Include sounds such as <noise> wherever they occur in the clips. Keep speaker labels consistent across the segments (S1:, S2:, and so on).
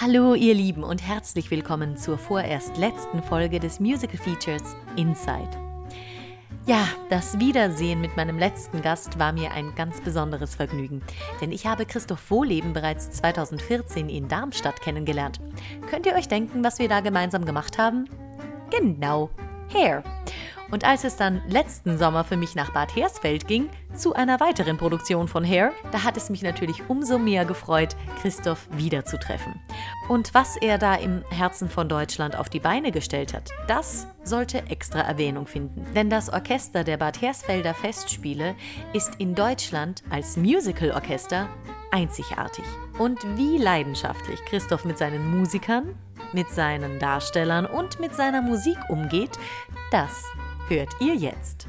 S1: Hallo ihr Lieben und herzlich willkommen zur vorerst letzten Folge des Musical Features Inside. Ja, das Wiedersehen mit meinem letzten Gast war mir ein ganz besonderes Vergnügen, denn ich habe Christoph Wohleben bereits 2014 in Darmstadt kennengelernt. Könnt ihr euch denken, was wir da gemeinsam gemacht haben? Genau, Hair. Und als es dann letzten Sommer für mich nach Bad Hersfeld ging, zu einer weiteren Produktion von Hair, da hat es mich natürlich umso mehr gefreut, Christoph wiederzutreffen. Und was er da im Herzen von Deutschland auf die Beine gestellt hat, das sollte extra Erwähnung finden. Denn das Orchester der Bad Hersfelder Festspiele ist in Deutschland als Musicalorchester einzigartig. Und wie leidenschaftlich Christoph mit seinen Musikern, mit seinen Darstellern und mit seiner Musik umgeht, das hört ihr jetzt.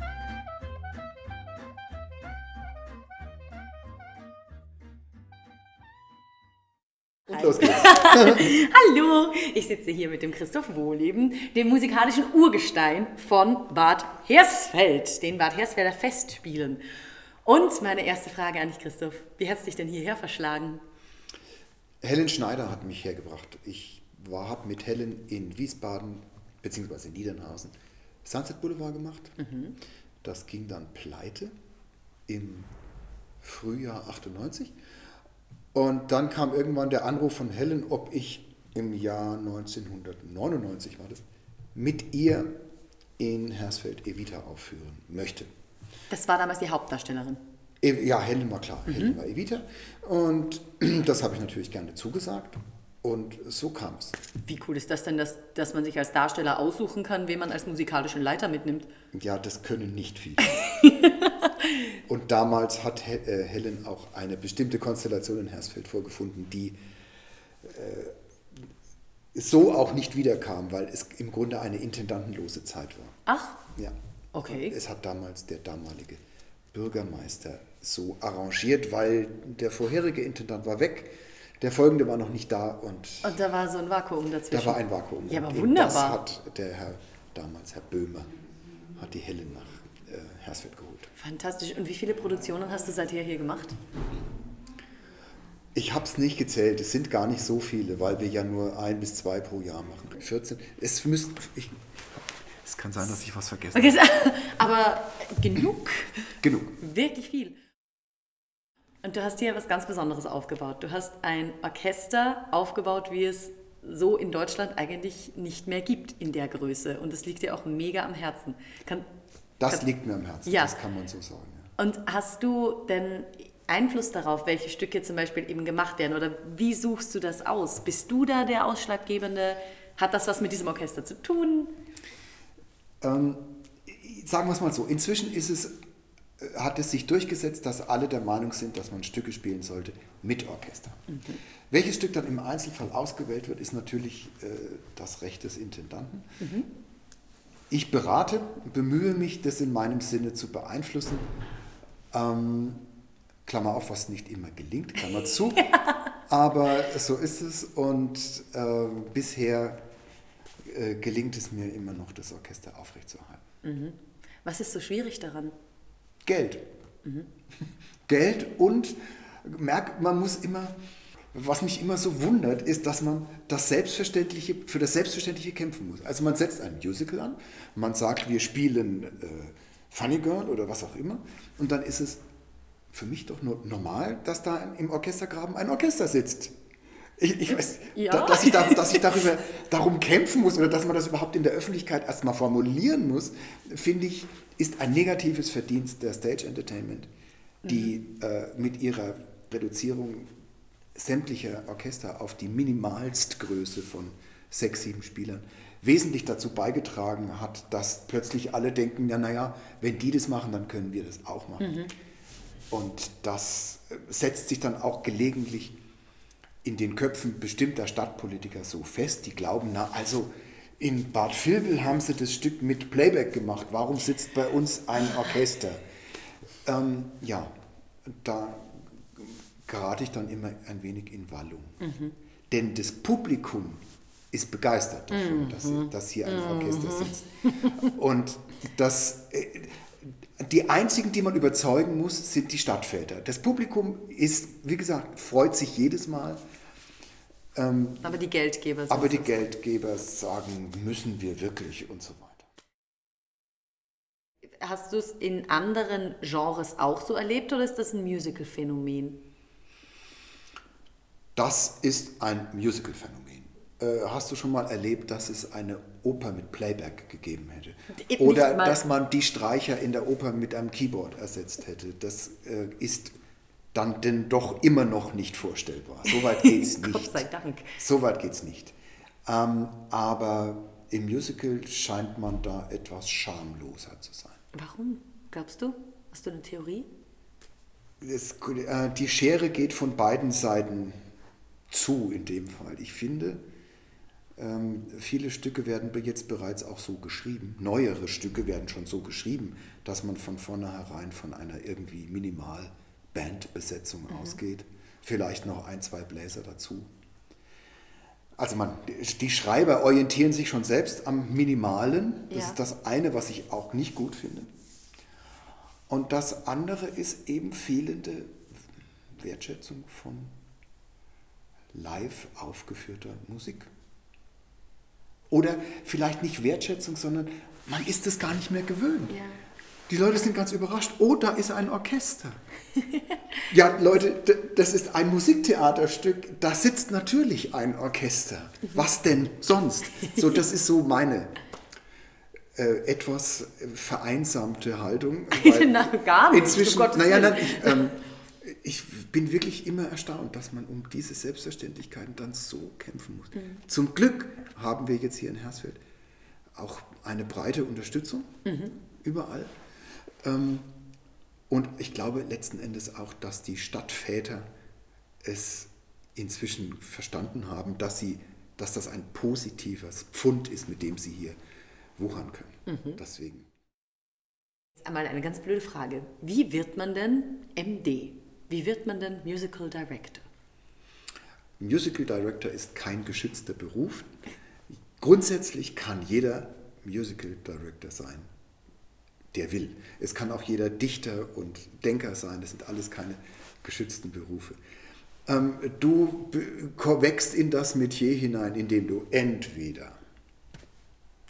S2: Und los geht's. <laughs>
S1: Hallo, ich sitze hier mit dem Christoph Wohleben, dem musikalischen Urgestein von Bad Hersfeld, den Bad Hersfelder Festspielen. Und meine erste Frage an dich, Christoph. Wie hat es dich denn hierher verschlagen?
S2: Helen Schneider hat mich hergebracht. Ich habe mit Helen in Wiesbaden bzw. in Niedernhausen Sunset Boulevard gemacht. Das ging dann pleite im Frühjahr 98. Und dann kam irgendwann der Anruf von Helen, ob ich im Jahr 1999 war das, mit ihr in Hersfeld Evita aufführen möchte.
S1: Das war damals die Hauptdarstellerin.
S2: E- Ja, Helen war klar, Helen war Evita. Und <clears throat> das habe ich natürlich gerne zugesagt. Und so kam es.
S1: Wie cool ist das denn, dass, dass man sich als Darsteller aussuchen kann, wen man als musikalischen Leiter mitnimmt?
S2: Ja, das können nicht viele. <laughs> Und damals hat äh, Helen auch eine bestimmte Konstellation in Hersfeld vorgefunden, die äh, so auch nicht wiederkam, weil es im Grunde eine intendantenlose Zeit war.
S1: Ach,
S2: Ja.
S1: Okay.
S2: Und es hat damals der damalige Bürgermeister so arrangiert, weil der vorherige Intendant war weg, der folgende war noch nicht da und
S1: und da war so ein Vakuum dazwischen.
S2: da war ein Vakuum.
S1: Ja, aber
S2: Und
S1: wunderbar.
S2: Das hat der Herr, damals Herr Böhmer, hat die Helen nach äh, Hersfeld geholt.
S1: Fantastisch. Und wie viele Produktionen hast du seither hier gemacht?
S2: Ich habe es nicht gezählt, es sind gar nicht so viele, weil wir ja nur ein bis zwei pro Jahr machen. 14. Es müssten. Ich, es kann sein, dass ich was vergesse.
S1: Okay, <laughs> aber genug.
S2: Genug.
S1: Wirklich viel. Und du hast hier was ganz Besonderes aufgebaut. Du hast ein Orchester aufgebaut, wie es so in Deutschland eigentlich nicht mehr gibt in der Größe. Und das liegt dir auch mega am Herzen. Kann,
S2: Das
S1: kann,
S2: liegt mir am Herzen,
S1: Ja.
S2: das kann man so sagen. Ja.
S1: Und hast du denn Einfluss darauf, welche Stücke zum Beispiel eben gemacht werden? Oder wie suchst du das aus? Bist du da der Ausschlaggebende? Hat das was mit diesem Orchester zu tun?
S2: Ähm, sagen wir es mal so, inzwischen ist es, hat es sich durchgesetzt, dass alle der Meinung sind, dass man Stücke spielen sollte mit Orchester. Welches Stück dann im Einzelfall ausgewählt wird, ist natürlich äh, das Recht des Intendanten. Ich berate, bemühe mich, das in meinem Sinne zu beeinflussen. Ähm, Klammer auf, was nicht immer gelingt, Klammer zu. <laughs> Aber so ist es und äh, bisher äh, gelingt es mir immer noch, das Orchester aufrechtzuerhalten.
S1: Was ist so schwierig daran?
S2: Geld. Geld und merkt, man muss immer, was mich immer so wundert, ist, dass man das Selbstverständliche, für das Selbstverständliche kämpfen muss. Also man setzt ein Musical an, man sagt, wir spielen äh, Funny Girl oder was auch immer und dann ist es für mich doch nur normal, dass da im Orchestergraben ein Orchester sitzt. Ich, ich weiß,
S1: Ja.
S2: da, dass ich, da, dass ich darüber, darum kämpfen muss oder dass man das überhaupt in der Öffentlichkeit erstmal formulieren muss, finde ich, ist ein negatives Verdienst der Stage Entertainment, die äh, mit ihrer Reduzierung sämtlicher Orchester auf die Minimalstgröße von sechs, sieben Spielern wesentlich dazu beigetragen hat, dass plötzlich alle denken, ja, naja, wenn die das machen, dann können wir das auch machen. Und das äh, setzt sich dann auch gelegentlich in den Köpfen bestimmter Stadtpolitiker so fest, die glauben, na also in Bad Vilbel haben sie das Stück mit Playback gemacht, warum sitzt bei uns ein Orchester? Ähm, ja, da gerate ich dann immer ein wenig in Wallung. Denn das Publikum ist begeistert davon, dass, dass hier ein Orchester sitzt. Und das, äh, die einzigen, die man überzeugen muss, sind die Stadtväter. Das Publikum ist, wie gesagt, freut sich jedes Mal. Ähm,
S1: aber die Geldgeber
S2: sagen. Aber die Geldgeber sagen, müssen wir wirklich und so weiter.
S1: Hast du es in anderen Genres auch so erlebt oder ist das ein Musical-Phänomen?
S2: Das ist ein Musical-Phänomen. Äh, hast du schon mal erlebt, dass es eine Oper mit Playback gegeben hätte? Oder dass man die Streicher in der Oper mit einem Keyboard ersetzt hätte? Das äh, ist dann denn doch immer noch nicht vorstellbar. Soweit <laughs> geht es nicht.
S1: Gott sei Dank.
S2: Soweit geht es nicht. Ähm, aber im Musical scheint man da etwas schamloser zu sein.
S1: Warum, glaubst du? Hast du eine Theorie?
S2: Es, äh, die Schere geht von beiden Seiten zu in dem Fall. Ich finde, ähm, viele Stücke werden jetzt bereits auch so geschrieben. Neuere Stücke werden schon so geschrieben, dass man von vornherein von einer irgendwie minimal Bandbesetzung mhm. ausgeht. Vielleicht noch ein, zwei Bläser dazu. Also man, die Schreiber orientieren sich schon selbst am Minimalen. Das ja. ist das eine, was ich auch nicht gut finde. Und das andere ist eben fehlende Wertschätzung von live aufgeführter Musik. Oder vielleicht nicht Wertschätzung, sondern man ist es gar nicht mehr gewöhnt. Ja. Die Leute sind ganz überrascht. Oh, da ist ein Orchester. <laughs> ja, Leute, das ist ein Musiktheaterstück. Da sitzt natürlich ein Orchester. Was denn sonst? So, <laughs> das ist so meine äh, etwas vereinsamte Haltung. <laughs>
S1: Na, gar nicht.
S2: Inzwischen, naja, nein, ich, ähm, ich bin wirklich immer erstaunt, dass man um diese Selbstverständlichkeiten dann so kämpfen muss. Mhm. Zum Glück haben wir jetzt hier in Hersfeld auch eine breite Unterstützung mhm. überall. Ähm, und ich glaube letzten Endes auch, dass die Stadtväter es inzwischen verstanden haben, dass, sie, dass das ein positives Pfund ist, mit dem sie hier wuchern können. Mhm. Deswegen.
S1: Jetzt einmal eine ganz blöde Frage. Wie wird man denn MD? Wie wird man denn Musical Director?
S2: Musical Director ist kein geschützter Beruf. Grundsätzlich kann jeder Musical Director sein der will. Es kann auch jeder Dichter und Denker sein, das sind alles keine geschützten Berufe. Ähm, du wächst in das Metier hinein, indem du entweder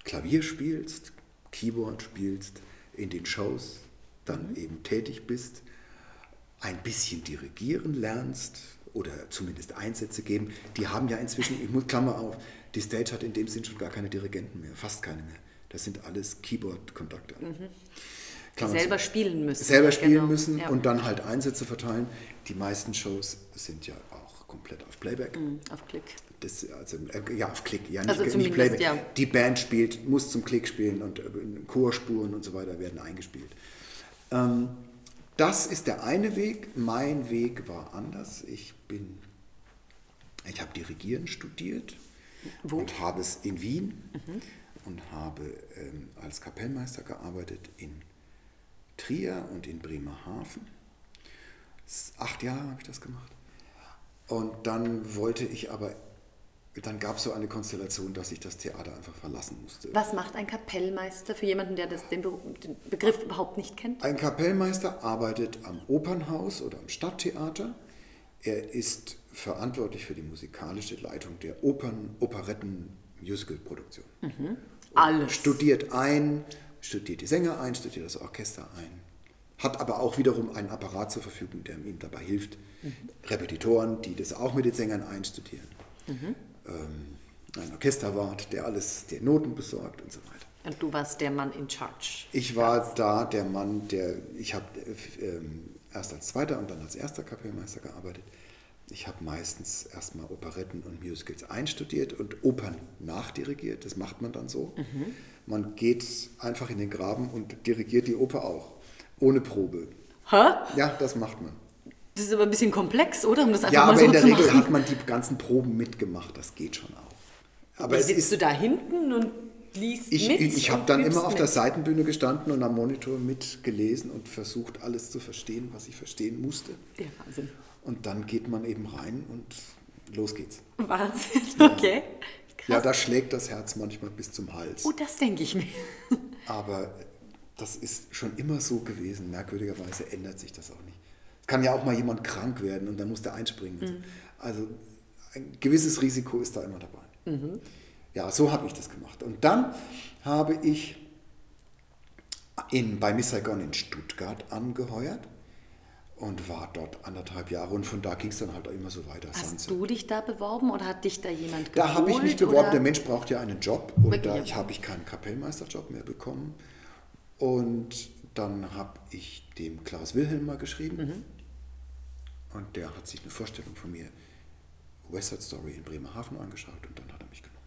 S2: Klavier spielst, Keyboard spielst, in den Shows dann mhm. eben tätig bist, ein bisschen dirigieren lernst oder zumindest Einsätze geben. Die haben ja inzwischen, ich muss Klammer auf, die Stage hat in dem Sinn schon gar keine Dirigenten mehr, fast keine mehr. Das sind alles Keyboard-Conductor. Mhm.
S1: Die selber spielen müssen.
S2: Selber spielen genau. müssen ja. und dann halt Einsätze verteilen. Die meisten Shows sind ja auch komplett auf Playback.
S1: Mhm, auf Klick.
S2: Das, also, äh, ja, auf Klick, ja, nicht, also nicht Playback. Ja. Die Band spielt, muss zum Klick spielen und äh, Chorspuren und so weiter werden eingespielt. Ähm, das ist der eine Weg. Mein Weg war anders. Ich bin, ich habe Dirigieren studiert Wo? und habe es in Wien. Mhm und habe ähm, als Kapellmeister gearbeitet in Trier und in Bremerhaven. Acht Jahre habe ich das gemacht. Und dann wollte ich aber, dann gab es so eine Konstellation, dass ich das Theater einfach verlassen musste.
S1: Was macht ein Kapellmeister für jemanden, der das, den, den Begriff überhaupt nicht kennt?
S2: Ein Kapellmeister arbeitet am Opernhaus oder am Stadttheater. Er ist verantwortlich für die musikalische Leitung der Opern, Operetten, Musical-Produktion. Mhm.
S1: Alles.
S2: Studiert ein, studiert die Sänger ein, studiert das Orchester ein. Hat aber auch wiederum einen Apparat zur Verfügung, der ihm dabei hilft. Mhm. Repetitoren, die das auch mit den Sängern einstudieren. Mhm. Ähm, ein Orchesterwart, der alles, der Noten besorgt und so weiter.
S1: Und du warst der Mann in Charge.
S2: Ich war da der Mann, der, ich habe äh, erst als zweiter und dann als erster Kapellmeister gearbeitet ich habe meistens erstmal Operetten und Musicals einstudiert und Opern nachdirigiert. Das macht man dann so. Mhm. Man geht einfach in den Graben und dirigiert die Oper auch. Ohne Probe.
S1: Hä?
S2: Ja, das macht man.
S1: Das ist aber ein bisschen komplex, oder? Um das einfach
S2: ja,
S1: mal
S2: aber
S1: so
S2: in der Regel machen. hat man die ganzen Proben mitgemacht. Das geht schon auch.
S1: Aber sitzt ist, du da hinten und liest
S2: ich,
S1: mit?
S2: Ich, ich habe dann immer auf mit. der Seitenbühne gestanden und am Monitor mitgelesen und versucht, alles zu verstehen, was ich verstehen musste.
S1: Ja, Wahnsinn.
S2: Und dann geht man eben rein und los geht's.
S1: Wahnsinn, okay.
S2: Krass. Ja, da schlägt das Herz manchmal bis zum Hals.
S1: Oh, das denke ich mir. <laughs>
S2: Aber das ist schon immer so gewesen. Merkwürdigerweise ändert sich das auch nicht. Es kann ja auch mal jemand krank werden und dann muss der einspringen. Mhm. Also ein gewisses Risiko ist da immer dabei. Ja, so habe ich das gemacht. Und dann habe ich in, bei Miss Saigon in Stuttgart angeheuert und war dort anderthalb Jahre und von da ging es dann halt immer so weiter.
S1: Hast
S2: Sunset.
S1: du dich da beworben oder hat dich da jemand geholt?
S2: Da habe ich mich beworben.
S1: oder?
S2: Der Mensch braucht ja einen Job und
S1: Wirklich,
S2: da
S1: ja.
S2: habe ich keinen Kapellmeisterjob mehr bekommen. Und dann habe ich dem Klaus Wilhelm mal geschrieben
S1: Mhm.
S2: und der hat sich eine Vorstellung von mir, West Side Story in Bremerhaven angeschaut und dann hat er mich genommen.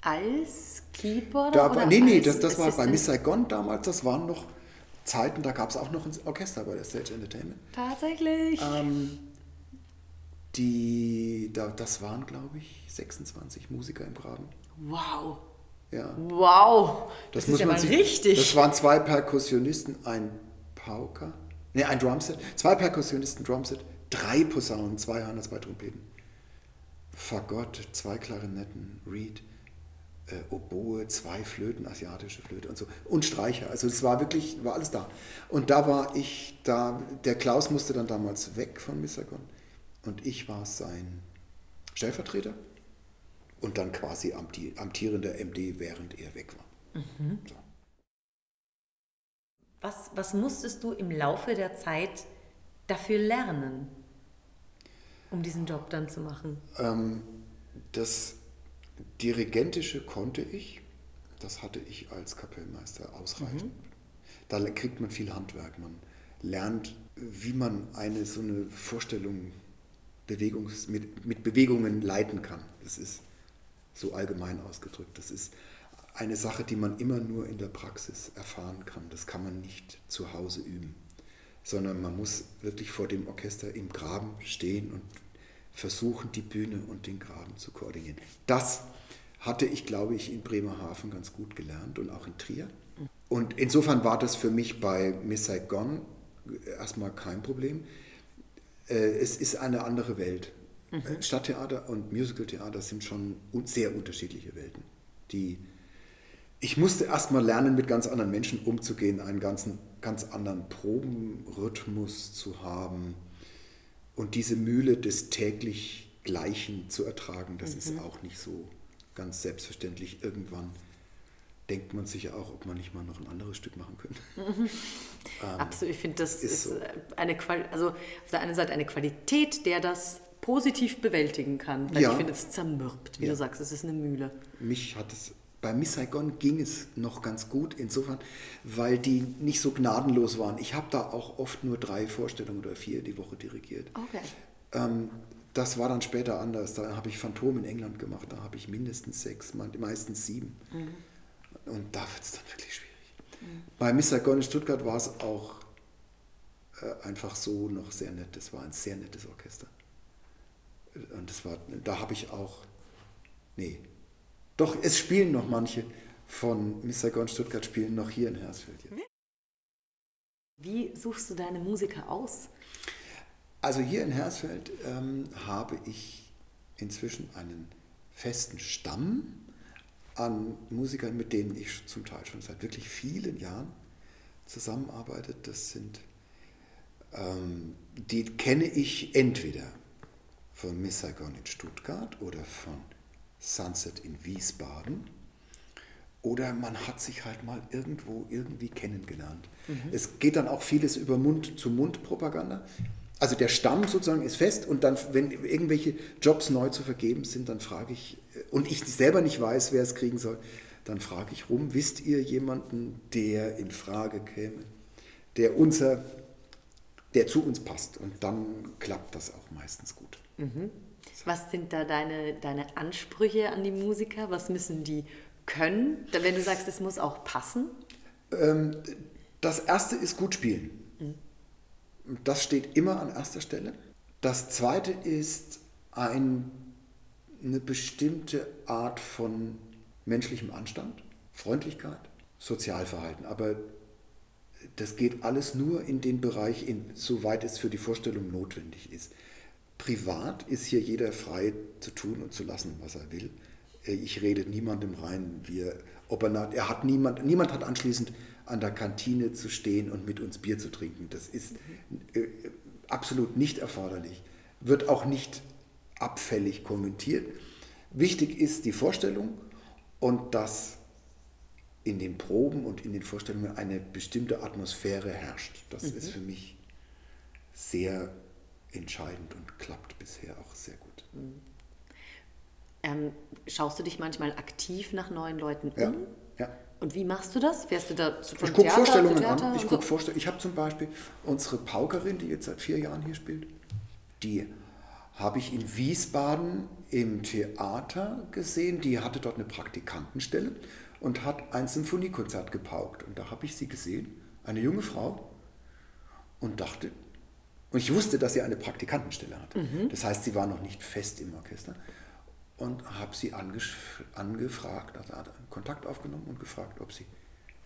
S1: Als Keyboarder?
S2: Da
S1: oder
S2: nee, nee,
S1: als
S2: das, das war bei? Miss Saigon damals, das waren noch Zeiten, da gab es auch noch ein Orchester bei der Stage Entertainment.
S1: Tatsächlich.
S2: Ähm, die, da, das waren, glaube ich, 26 Musiker im Graben.
S1: wow.
S2: Ja.
S1: Wow. Das,
S2: Das,
S1: ist
S2: muss
S1: ja
S2: man
S1: mal
S2: sich,
S1: richtig.
S2: Das waren zwei Perkussionisten, ein Pauker, ne, ein Drumset, zwei Perkussionisten, Drumset, drei Posaunen, zwei Hörner, zwei Trompeten, Fagott, zwei Klarinetten, Reed, äh, Oboe, zwei Flöten, asiatische Flöte und so und Streicher. Also es war wirklich, war alles da. Und da war ich, da der Klaus musste dann damals weg von Missagon und ich war sein Stellvertreter und dann quasi amti- amtierender MD, während er weg war. So.
S1: was, was musstest du im Laufe der Zeit dafür lernen, um diesen Job dann zu machen?
S2: Ähm, das Dirigentische konnte ich, das hatte ich als Kapellmeister ausreichend. Da kriegt man viel Handwerk, man lernt, wie man eine so eine Vorstellung Bewegungs, mit, mit Bewegungen leiten kann. Das ist so allgemein ausgedrückt. Das ist eine Sache, die man immer nur in der Praxis erfahren kann. Das kann man nicht zu Hause üben, sondern man muss wirklich vor dem Orchester im Graben stehen und versuchen, die Bühne und den Graben zu koordinieren. Das hatte ich, glaube ich, in Bremerhaven ganz gut gelernt und auch in Trier. Und insofern war das für mich bei Miss Saigon erstmal kein Problem. Äh, Es ist eine andere Welt. Äh, Stadttheater und Musicaltheater sind schon sehr unterschiedliche Welten. Die, ich musste erstmal lernen, mit ganz anderen Menschen umzugehen, einen ganzen, ganz anderen Probenrhythmus zu haben und diese Mühle des täglich Gleichen zu ertragen. Das ist auch nicht so ganz selbstverständlich. Irgendwann denkt man sich ja auch, ob man nicht mal noch ein anderes Stück machen könnte. <laughs>
S1: Absolut, ich finde, das
S2: ist
S1: ist,
S2: so.
S1: äh, eine Qual also auf der einen Seite eine Qualität, der das positiv bewältigen kann. Weil
S2: Ja.
S1: ich finde, es zermürbt, wie
S2: Ja.
S1: du sagst, es ist eine Mühle.
S2: Mich hat es, bei Miss Saigon ging es noch ganz gut, insofern, weil die nicht so gnadenlos waren. Ich habe da auch oft nur drei Vorstellungen oder vier die Woche dirigiert.
S1: Okay.
S2: Ähm, das war dann später anders. Da habe ich Phantom in England gemacht, da habe ich mindestens sechs, me- meistens sieben. Und da wird es dann wirklich schwierig. Bei Miss Saigon in Stuttgart war es auch äh, einfach so noch sehr nett. Das war ein sehr nettes Orchester. Und das war, da habe ich auch, nee, doch, es spielen noch manche von Miss Saigon Stuttgart spielen noch hier in Hersfeld. Jetzt.
S1: Wie suchst du deine Musiker aus?
S2: Also hier in Hersfeld ähm, habe ich inzwischen einen festen Stamm an Musikern, mit denen ich zum Teil schon seit wirklich vielen Jahren zusammenarbeite. Das sind, ähm, die kenne ich entweder von Miss Saigon in Stuttgart oder von Sunset in Wiesbaden. Oder man hat sich halt mal irgendwo irgendwie kennengelernt. Es geht dann auch vieles über Mund-zu-Mund-Propaganda. Also der Stamm sozusagen ist fest und dann, wenn irgendwelche Jobs neu zu vergeben sind, dann frage ich, und ich selber nicht weiß, wer es kriegen soll, dann frage ich rum, wisst ihr jemanden, der in Frage käme, der unser, der zu uns passt? Und dann klappt das auch meistens gut.
S1: Was sind da deine, deine Ansprüche an die Musiker? Was müssen die können? Wenn du sagst, es muss auch passen.
S2: Ähm, das erste ist gut spielen. Das steht immer an erster Stelle. Das zweite ist ein, eine bestimmte Art von menschlichem Anstand, Freundlichkeit, Sozialverhalten. Aber das geht alles nur in den Bereich, in, soweit es für die Vorstellung notwendig ist. Privat ist hier jeder frei zu tun und zu lassen, was er will. Äh, Ich rede niemandem rein, wir, ob er, er hat niemand, niemand hat anschließend an der Kantine zu stehen und mit uns Bier zu trinken. Das ist äh, absolut nicht erforderlich, wird auch nicht abfällig kommentiert. Wichtig ist die Vorstellung und dass in den Proben und in den Vorstellungen eine bestimmte Atmosphäre herrscht. Das mhm. ist für mich sehr entscheidend und klappt bisher auch sehr gut. Mhm.
S1: Ähm, schaust du dich manchmal aktiv nach neuen Leuten
S2: um? Ja.
S1: Und wie machst du das? Fährst du da
S2: zu Ich gucke Vorstellungen an. Ich, guck so? ich habe zum Beispiel unsere Paukerin, die jetzt seit vier Jahren hier spielt, die habe ich in Wiesbaden im Theater gesehen. Die hatte dort eine Praktikantenstelle und hat ein Symphoniekonzert gepaukt. Und da habe ich sie gesehen, eine junge Frau, und dachte, und ich wusste, dass sie eine Praktikantenstelle hat. Mhm. Das heißt, sie war noch nicht fest im Orchester. Und habe sie angefragt, also hat Kontakt aufgenommen und gefragt, ob sie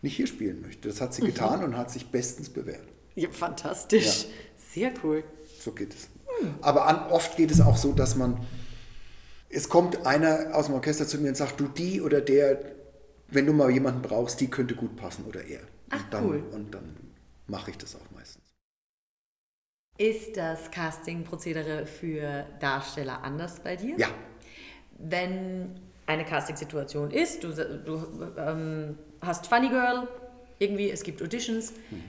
S2: nicht hier spielen möchte. Das hat sie mhm. getan und hat sich bestens bewährt.
S1: Ja, fantastisch. Ja. Sehr cool.
S2: So geht es. Mhm. Aber an, oft geht es auch so, dass man, es kommt einer aus dem Orchester zu mir und sagt, du die oder der, wenn du mal jemanden brauchst, die könnte gut passen oder er.
S1: Ach,
S2: und dann,
S1: cool.
S2: Und dann mache ich das auch meistens.
S1: Ist das Casting-Prozedere für Darsteller anders bei dir?
S2: Ja.
S1: Wenn eine Casting-Situation ist, du, du ähm, hast Funny Girl, irgendwie, es gibt Auditions. Hm.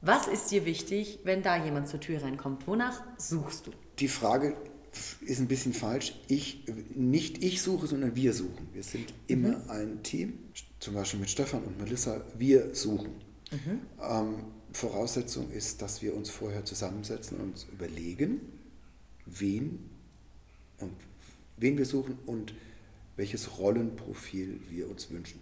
S1: Was ist dir wichtig, wenn da jemand zur Tür reinkommt? Wonach suchst du?
S2: Die Frage ist ein bisschen falsch. Ich, nicht ich suche, sondern wir suchen. Wir sind immer mhm. ein Team, zum Beispiel mit Stefan und Melissa. Wir suchen. Mhm. Ähm, Voraussetzung ist, dass wir uns vorher zusammensetzen und uns überlegen, wen und wen wir suchen und welches Rollenprofil wir uns wünschen.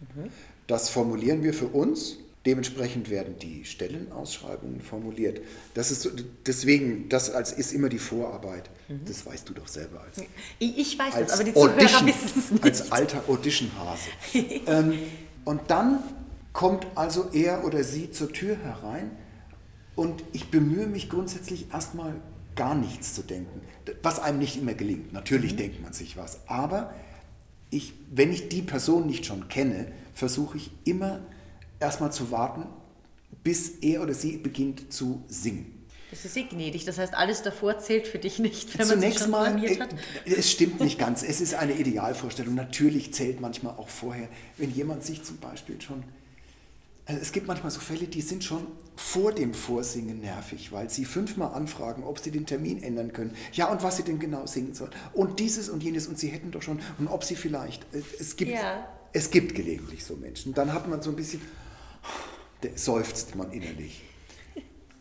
S2: Mhm. Das formulieren wir für uns. Dementsprechend werden die Stellenausschreibungen formuliert. Das ist so, deswegen, das als, ist immer die Vorarbeit. Mhm. Das weißt du doch selber als.
S1: Ich, weiß als das, aber die Zuhörer wissen es nicht.
S2: Als alter Audition-Hase. <laughs> ähm, und dann kommt also er oder sie zur Tür herein und ich bemühe mich grundsätzlich erstmal gar nichts zu denken, was einem nicht immer gelingt. Natürlich mhm. denkt man sich was, aber ich, wenn ich die Person nicht schon kenne, versuche ich immer erstmal zu warten, bis er oder sie beginnt zu singen.
S1: Das ist sehr gnädig. Das heißt, alles davor zählt für dich nicht, wenn
S2: man Zunächst sich schon mal, äh, hat. Es stimmt nicht ganz. Es ist eine Idealvorstellung. Natürlich zählt manchmal auch vorher, wenn jemand sich zum Beispiel schon also es gibt manchmal so Fälle, die sind schon vor dem Vorsingen nervig, weil sie fünfmal anfragen, ob sie den Termin ändern können. Ja, und was sie denn genau singen sollen. Und dieses und jenes und sie hätten doch schon. Und ob sie vielleicht. Äh, es gibt, ja. es gibt gelegentlich so Menschen. Dann hat man so ein bisschen. seufzt man innerlich.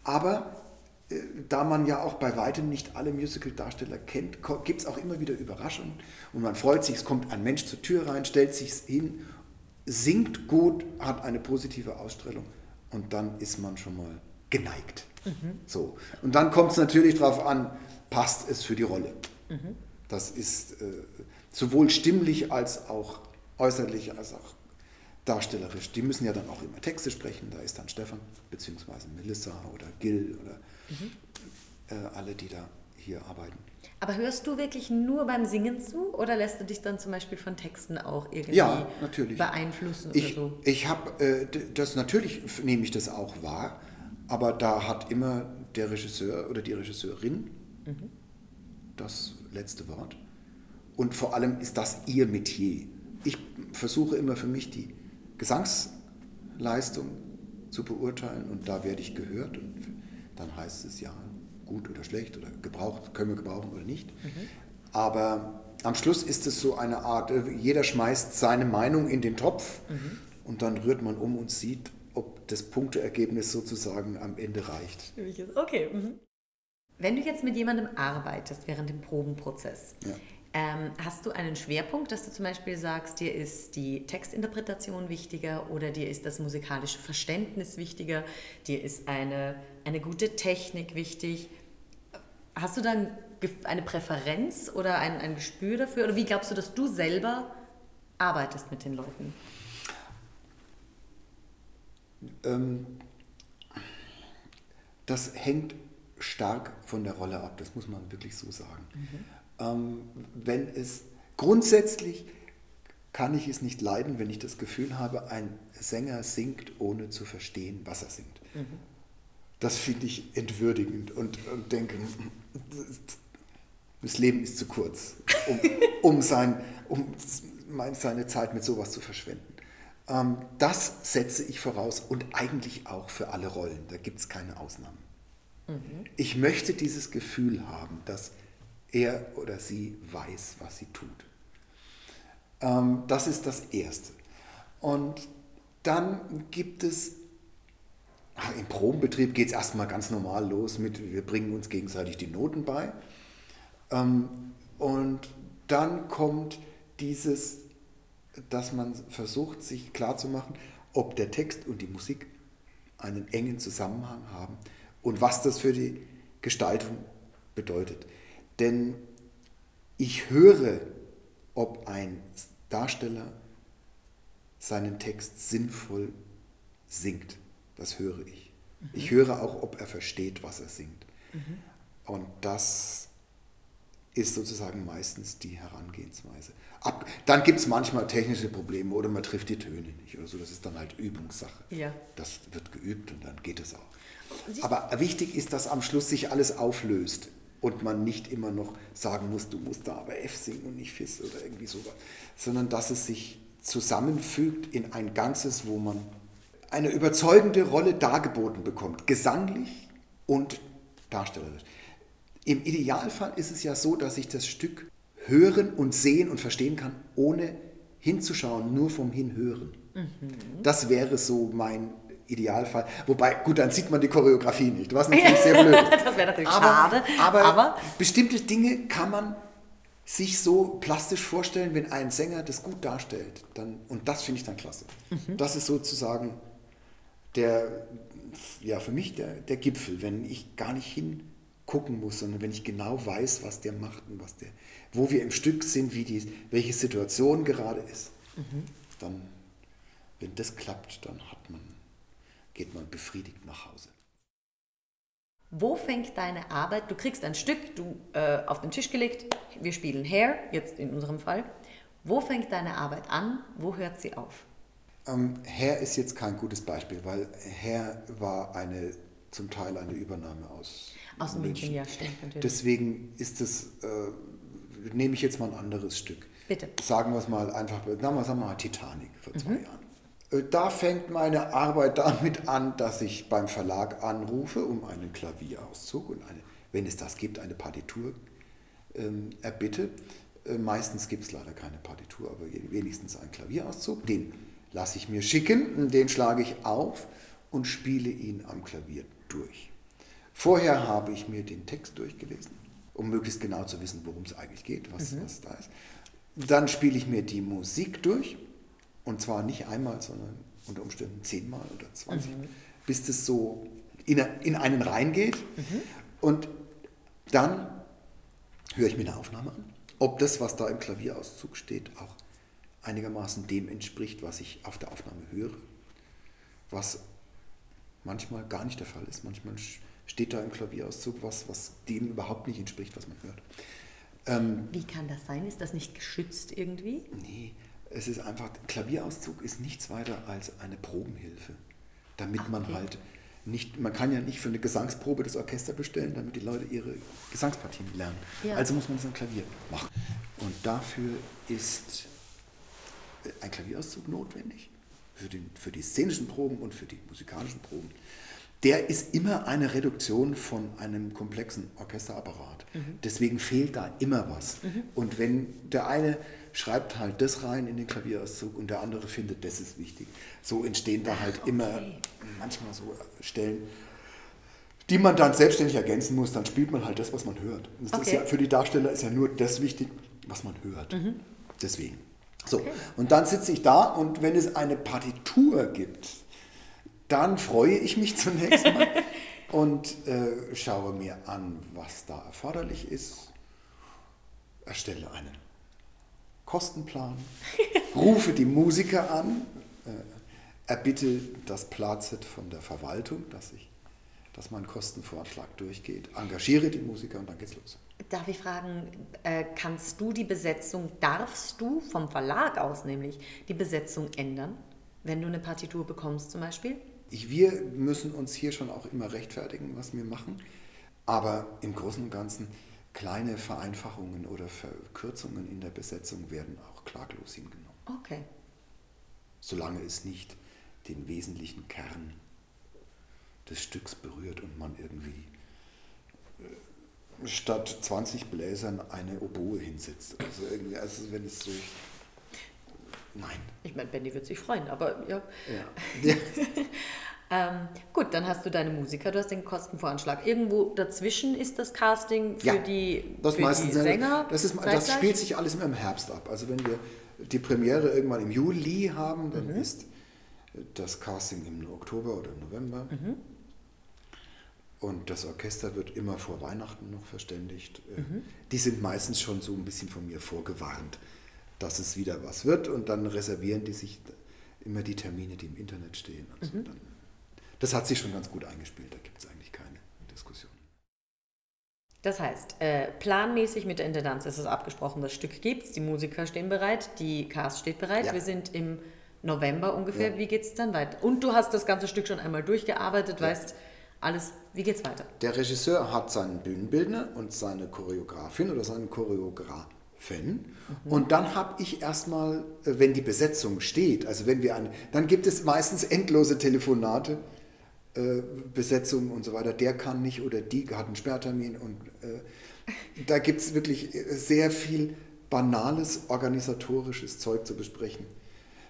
S2: Aber äh, da man ja auch bei weitem nicht alle Musical-Darsteller kennt, gibt es auch immer wieder Überraschungen. Und man freut sich, es kommt ein Mensch zur Tür rein, stellt sich hin singt gut, hat eine positive Ausstrahlung und dann ist man schon mal geneigt. Mhm. So. Und dann kommt es natürlich darauf an, passt es für die Rolle. Mhm. Das ist äh, sowohl stimmlich als auch äußerlich als auch darstellerisch. Die müssen ja dann auch immer Texte sprechen. Da ist dann Stefan beziehungsweise Melissa oder Gil oder mhm. äh, alle, die da hier arbeiten.
S1: Aber hörst du wirklich nur beim Singen zu oder lässt du dich dann zum Beispiel von Texten auch irgendwie
S2: ja, natürlich.
S1: beeinflussen
S2: ich,
S1: oder so?
S2: Ich habe äh, das natürlich nehme ich das auch wahr, aber da hat immer der Regisseur oder die Regisseurin mhm. das letzte Wort. Und vor allem ist das ihr Metier. Ich versuche immer für mich die Gesangsleistung zu beurteilen und da werde ich gehört und dann heißt es ja, gut oder schlecht oder gebraucht, können wir gebrauchen oder nicht. Mhm. Aber am Schluss ist es so eine Art, äh, jeder schmeißt seine Meinung in den Topf mhm. und dann rührt man um und sieht, ob das Punkteergebnis sozusagen am Ende reicht.
S1: Okay. Mhm. Wenn du jetzt mit jemandem arbeitest während dem Probenprozess, ja. Ähm, hast du einen Schwerpunkt, dass du zum Beispiel sagst, dir ist die Textinterpretation wichtiger oder dir ist das musikalische Verständnis wichtiger, dir ist eine, eine gute Technik wichtig? Hast du dann eine Präferenz oder ein, ein Gespür dafür? Oder wie glaubst du, dass du selber arbeitest mit den Leuten?
S2: Ähm, das hängt stark von der Rolle ab, das muss man wirklich so sagen. Mhm. Ähm, wenn es grundsätzlich kann ich es nicht leiden, wenn ich das Gefühl habe, ein Sänger singt, ohne zu verstehen, was er singt. Mhm. Das finde ich entwürdigend und, und denke, Das Leben ist zu kurz, um, <laughs> um, sein, um seine Zeit mit sowas zu verschwenden. Ähm, das setze ich voraus und eigentlich auch für alle Rollen. Da gibt es keine Ausnahmen. Mhm. Ich möchte dieses Gefühl haben, dass er oder sie weiß, was sie tut. Ähm, das ist das Erste. Und dann gibt es, im Probenbetrieb geht es erstmal ganz normal los mit, wir bringen uns gegenseitig die Noten bei. Ähm, und dann kommt dieses, dass man versucht, sich klarzumachen, ob der Text und die Musik einen engen Zusammenhang haben und was das für die Gestaltung bedeutet. Denn ich höre, ob ein Darsteller seinen Text sinnvoll singt. Das höre ich. Mhm. Ich höre auch, ob er versteht, was er singt. Mhm. Und das ist sozusagen meistens die Herangehensweise. Ab, dann gibt es manchmal technische Probleme oder man trifft die Töne nicht oder so. Das ist dann halt Übungssache. Ja. Das wird geübt und dann geht es auch. Aber wichtig ist, dass am Schluss sich alles auflöst und man nicht immer noch sagen muss, du musst da aber F singen und nicht Fis oder irgendwie sowas, sondern dass es sich zusammenfügt in ein Ganzes, wo man eine überzeugende Rolle dargeboten bekommt, gesanglich und darstellerisch. Im Idealfall ist es ja so, dass ich das Stück hören und sehen und verstehen kann, ohne hinzuschauen, nur vom Hinhören. Mhm. Das wäre so mein Idealfall. Wobei, gut, dann sieht man die Choreografie nicht, was natürlich <laughs> sehr blöd ist.
S1: das wäre natürlich aber, schade.
S2: Aber, aber, bestimmte Dinge kann man sich so plastisch vorstellen, wenn ein Sänger das gut darstellt. Dann, und das finde ich dann klasse. Mhm. Das ist sozusagen der, ja, für mich der, der Gipfel, wenn ich gar nicht hingucken muss, sondern wenn ich genau weiß, was der macht und was der, wo wir im Stück sind, wie die, welche Situation gerade ist. Mhm. Dann, wenn das klappt, dann hat man, geht man befriedigt nach Hause.
S1: Wo fängt deine Arbeit? Du kriegst ein Stück du, äh, auf den Tisch gelegt, wir spielen Hair, jetzt in unserem Fall. Wo fängt deine Arbeit an? Wo hört sie auf?
S2: Ähm, Hair ist jetzt kein gutes Beispiel, weil Hair war eine, zum Teil eine Übernahme aus,
S1: aus München. Ja, stimmt,
S2: natürlich. Deswegen ist es, äh, nehme ich jetzt mal ein anderes Stück.
S1: Bitte.
S2: Sagen wir es mal einfach, sagen wir mal Titanic vor zwei mhm. Jahren. Äh, da fängt meine Arbeit damit an, dass ich beim Verlag anrufe, um einen Klavierauszug und eine, wenn es das gibt, eine Partitur ähm, erbitte. Äh, meistens gibt es leider keine Partitur, aber wenigstens einen Klavierauszug. Den lasse ich mir schicken, den schlage ich auf und spiele ihn am Klavier durch. Vorher habe ich mir den Text durchgelesen, um möglichst genau zu wissen, worum es eigentlich geht, was, mhm. was da ist. Dann spiele ich mir die Musik durch und zwar nicht einmal, sondern unter Umständen zehnmal oder zwanzig, mhm. bis das so in, in einen reingeht. Mhm. Und dann höre ich mir eine Aufnahme an, ob das, was da im Klavierauszug steht, auch einigermaßen dem entspricht, was ich auf der Aufnahme höre. Was manchmal gar nicht der Fall ist. Manchmal steht da im Klavierauszug was, was dem überhaupt nicht entspricht, was man hört.
S1: Ähm, Wie kann das sein? Ist das nicht geschützt irgendwie?
S2: Nee, es ist einfach, Klavierauszug ist nichts weiter als eine Probenhilfe, damit Ach, man halt nicht, man kann ja nicht für eine Gesangsprobe das Orchester bestellen, damit die Leute ihre Gesangspartien lernen. Ja. Also muss man es am Klavier machen. Und dafür ist ein Klavierauszug notwendig, für, den, für die szenischen Proben und für die musikalischen Proben. Der ist immer eine Reduktion von einem komplexen Orchesterapparat. Mhm. Deswegen fehlt da immer was. Mhm. Und wenn der eine schreibt halt das rein in den Klavierauszug und der andere findet, das ist wichtig. So entstehen da halt okay. immer manchmal so Stellen, die man dann selbstständig ergänzen muss. Dann spielt man halt das, was man hört. Okay. Ja, für die Darsteller ist ja nur das wichtig, was man hört. Mhm. Deswegen. So, okay. und dann sitze ich da und wenn es eine Partitur gibt, dann freue ich mich <laughs> zunächst mal <laughs> und äh, schaue mir an, was da erforderlich ist, erstelle einen Kostenplan, rufe die Musiker an, äh, erbitte das Plazet von der Verwaltung, dass, ich, dass mein Kostenvorschlag durchgeht, engagiere die Musiker und dann geht's los.
S1: Darf ich fragen, äh, kannst du die Besetzung, darfst du vom Verlag aus nämlich die Besetzung ändern, wenn du eine Partitur bekommst zum Beispiel?
S2: Ich, wir müssen uns hier schon auch immer rechtfertigen, was wir machen. Aber im Großen und Ganzen kleine Vereinfachungen oder Verkürzungen in der Besetzung werden auch klaglos hingenommen.
S1: Okay.
S2: Solange es nicht den wesentlichen Kern des Stücks berührt und man irgendwie äh, statt 20 Bläsern eine Oboe hinsetzt. Also irgendwie, also wenn es so. Nein.
S1: Ich meine, Benny wird sich freuen, aber ja.
S2: Ja. ja. <laughs>
S1: ähm, gut, dann hast du deine Musiker, du hast den Kostenvoranschlag. Irgendwo dazwischen ist das Casting für
S2: Ja,
S1: die,
S2: Das,
S1: für die Sänger.
S2: das, ist, das spielt sich alles immer im Herbst ab. Also wenn wir die Premiere irgendwann im Juli haben, dann
S1: Mhm.
S2: ist das Casting im Oktober oder im November.
S1: Mhm.
S2: Und das Orchester wird immer vor Weihnachten noch verständigt. Äh,
S1: Mhm.
S2: Die sind meistens schon so ein bisschen von mir vorgewarnt, dass es wieder was wird. Und dann reservieren die sich immer die Termine, die im Internet stehen. Also
S1: Mhm.
S2: dann, das hat sich schon ganz gut eingespielt. Da gibt es eigentlich keine Diskussion.
S1: Das heißt, äh, planmäßig mit der Intendanz ist es abgesprochen, das Stück gibt's, die Musiker stehen bereit, die Cast steht bereit.
S2: Ja.
S1: Wir sind im November ungefähr.
S2: Ja.
S1: Wie geht's dann weiter? Und du hast das ganze Stück schon einmal durchgearbeitet,
S2: Ja.
S1: weißt alles. Wie geht's weiter?
S2: Der Regisseur hat seinen Bühnenbildner und seine Choreografin oder seinen Choreografen. Und dann habe ich erstmal, äh, wenn die Besetzung steht, also wenn wir eine, dann gibt es meistens endlose Telefonate, Besetzung und so weiter. Der kann nicht oder die hat einen Sperrtermin und äh, da gibt es wirklich sehr viel banales organisatorisches Zeug zu besprechen.